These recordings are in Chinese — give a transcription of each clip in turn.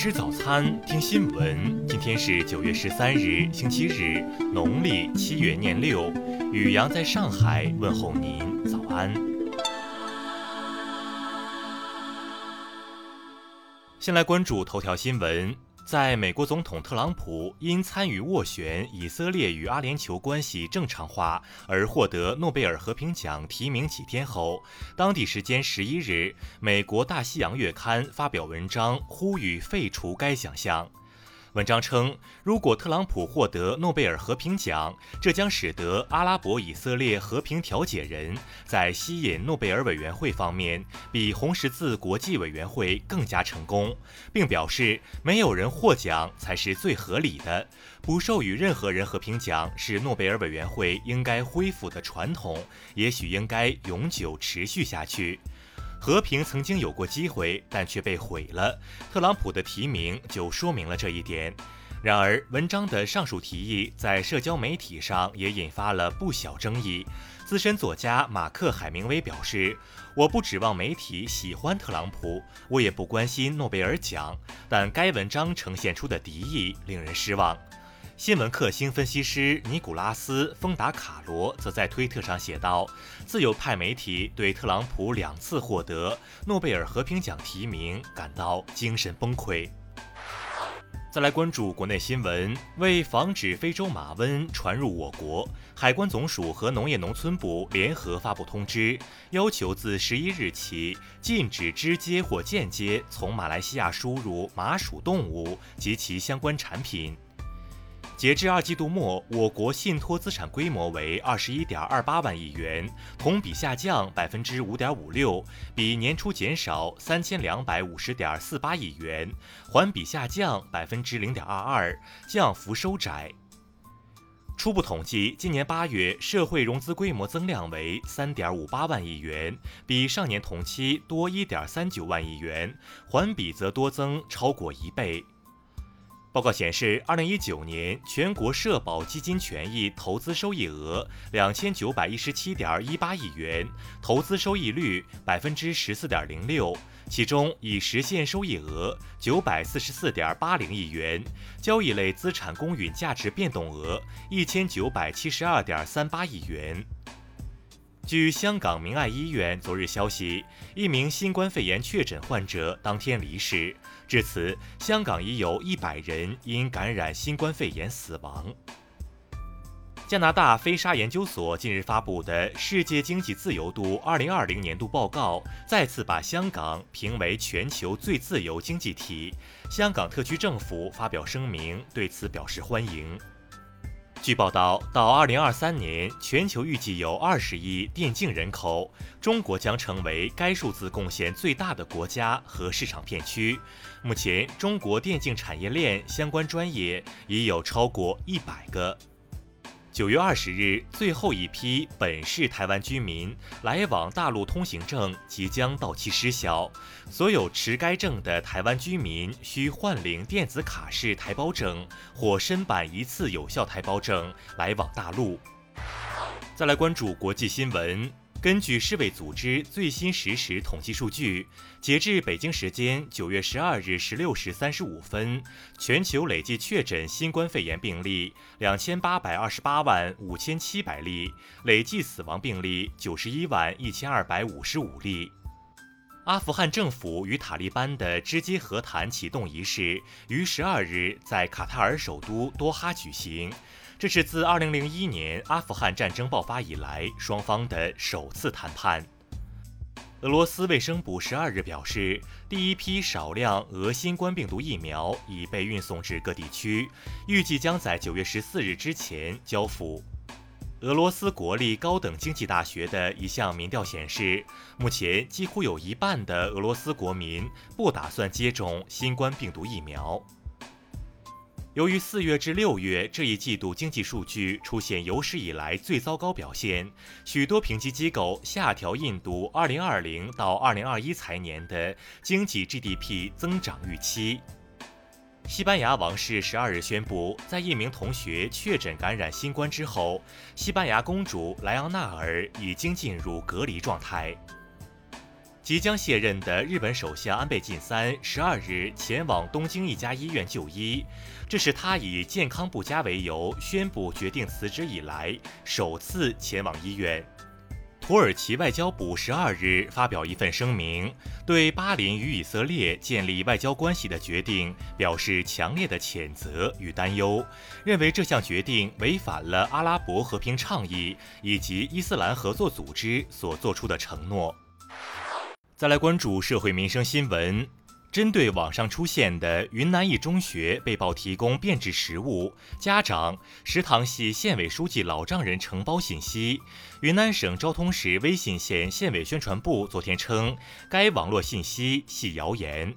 吃早餐，听新闻。今天是九月十三日，星期日，农历七月廿六。雨阳在上海问候您，早安。先来关注头条新闻。在美国总统特朗普因参与斡旋以色列与阿联酋关系正常化而获得诺贝尔和平奖提名几天后，当地时间十一日，美国《大西洋月刊》发表文章呼吁废除该奖项。文章称，如果特朗普获得诺贝尔和平奖，这将使得阿拉伯以色列和平调解人在吸引诺贝尔委员会方面比红十字国际委员会更加成功，并表示没有人获奖才是最合理的，不授予任何人和平奖是诺贝尔委员会应该恢复的传统，也许应该永久持续下去。和平曾经有过机会，但却被毁了。特朗普的提名就说明了这一点。然而，文章的上述提议在社交媒体上也引发了不小争议。资深作家马克·海明威表示：“我不指望媒体喜欢特朗普，我也不关心诺贝尔奖，但该文章呈现出的敌意令人失望。”新闻克星分析师尼古拉斯·丰达卡罗则在推特上写道：“自由派媒体对特朗普两次获得诺贝尔和平奖提名感到精神崩溃。”再来关注国内新闻，为防止非洲马瘟传入我国，海关总署和农业农村部联合发布通知，要求自十一日起禁止直接或间接从马来西亚输入麻属动物及其相关产品。截至二季度末，我国信托资产规模为二十一点二八万亿元，同比下降百分之五点五六，比年初减少三千两百五十点四八亿元，环比下降百分之零点二二，降幅收窄。初步统计，今年八月社会融资规模增量为三点五八万亿元，比上年同期多一点三九万亿元，环比则多增超过一倍。报告显示，二零一九年全国社保基金权益投资收益额两千九百一十七点一八亿元，投资收益率百分之十四点零六，其中已实现收益额九百四十四点八零亿元，交易类资产公允价值变动额一千九百七十二点三八亿元。据香港明爱医院昨日消息，一名新冠肺炎确诊患者当天离世。至此，香港已有一百人因感染新冠肺炎死亡。加拿大飞沙研究所近日发布的《世界经济自由度2020年度报告》再次把香港评为全球最自由经济体。香港特区政府发表声明，对此表示欢迎。据报道，到二零二三年，全球预计有二十亿电竞人口，中国将成为该数字贡献最大的国家和市场片区。目前，中国电竞产业链相关专业已有超过一百个。九月二十日，最后一批本市台湾居民来往大陆通行证即将到期失效，所有持该证的台湾居民需换领电子卡式台胞证或申办一次有效台胞证来往大陆。再来关注国际新闻。根据世卫组织最新实时统计数据，截至北京时间九月十二日十六时三十五分，全球累计确诊新冠肺炎病例两千八百二十八万五千七百例，累计死亡病例九十一万一千二百五十五例。阿富汗政府与塔利班的直接和谈启动仪式于十二日在卡塔尔首都多哈举行。这是自2001年阿富汗战争爆发以来双方的首次谈判。俄罗斯卫生部十二日表示，第一批少量俄新冠病毒疫苗已被运送至各地区，预计将在九月十四日之前交付。俄罗斯国立高等经济大学的一项民调显示，目前几乎有一半的俄罗斯国民不打算接种新冠病毒疫苗。由于四月至六月这一季度经济数据出现有史以来最糟糕表现，许多评级机构下调印度2020到2021财年的经济 GDP 增长预期。西班牙王室十二日宣布，在一名同学确诊感染新冠之后，西班牙公主莱昂纳尔已经进入隔离状态。即将卸任的日本首相安倍晋三十二日前往东京一家医院就医，这是他以健康不佳为由宣布决定辞职以来首次前往医院。土耳其外交部十二日发表一份声明，对巴林与以色列建立外交关系的决定表示强烈的谴责与担忧，认为这项决定违反了阿拉伯和平倡议以及伊斯兰合作组织所做出的承诺。再来关注社会民生新闻，针对网上出现的云南一中学被曝提供变质食物，家长食堂系县委书记老丈人承包信息，云南省昭通市威信县县委宣传部昨天称，该网络信息系谣言。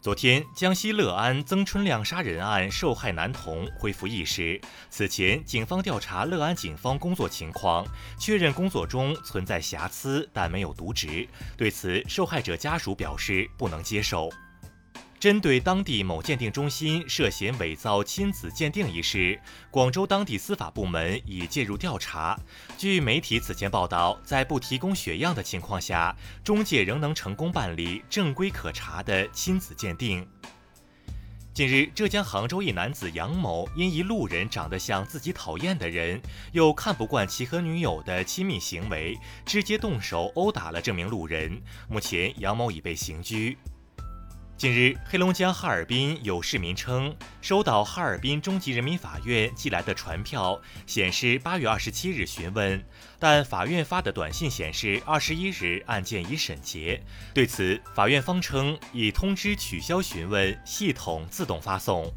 昨天，江西乐安曾春亮杀人案受害男童恢复意识。此前，警方调查乐安警方工作情况，确认工作中存在瑕疵，但没有渎职。对此，受害者家属表示不能接受。针对当地某鉴定中心涉嫌伪造亲子鉴定一事，广州当地司法部门已介入调查。据媒体此前报道，在不提供血样的情况下，中介仍能成功办理正规可查的亲子鉴定。近日，浙江杭州一男子杨某因一路人长得像自己讨厌的人，又看不惯其和女友的亲密行为，直接动手殴打了这名路人。目前，杨某已被刑拘。近日，黑龙江哈尔滨有市民称，收到哈尔滨中级人民法院寄来的传票，显示八月二十七日询问，但法院发的短信显示二十一日案件已审结。对此，法院方称已通知取消询问，系统自动发送。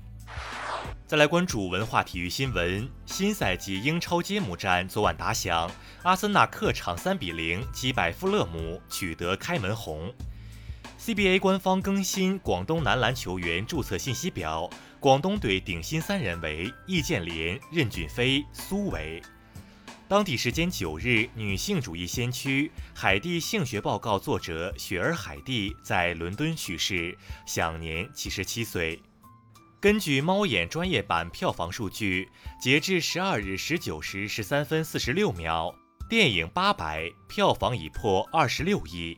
再来关注文化体育新闻，新赛季英超揭幕战昨晚打响，阿森纳客场三比零击败富勒姆，取得开门红。CBA 官方更新广东男篮球员注册信息表，广东队顶薪三人为易建联、任骏飞、苏伟。当地时间九日，女性主义先驱海地性学报告作者雪儿·海蒂在伦敦去世，享年七十七岁。根据猫眼专业版票房数据，截至十二日十九时十三分四十六秒，电影《八百》票房已破二十六亿。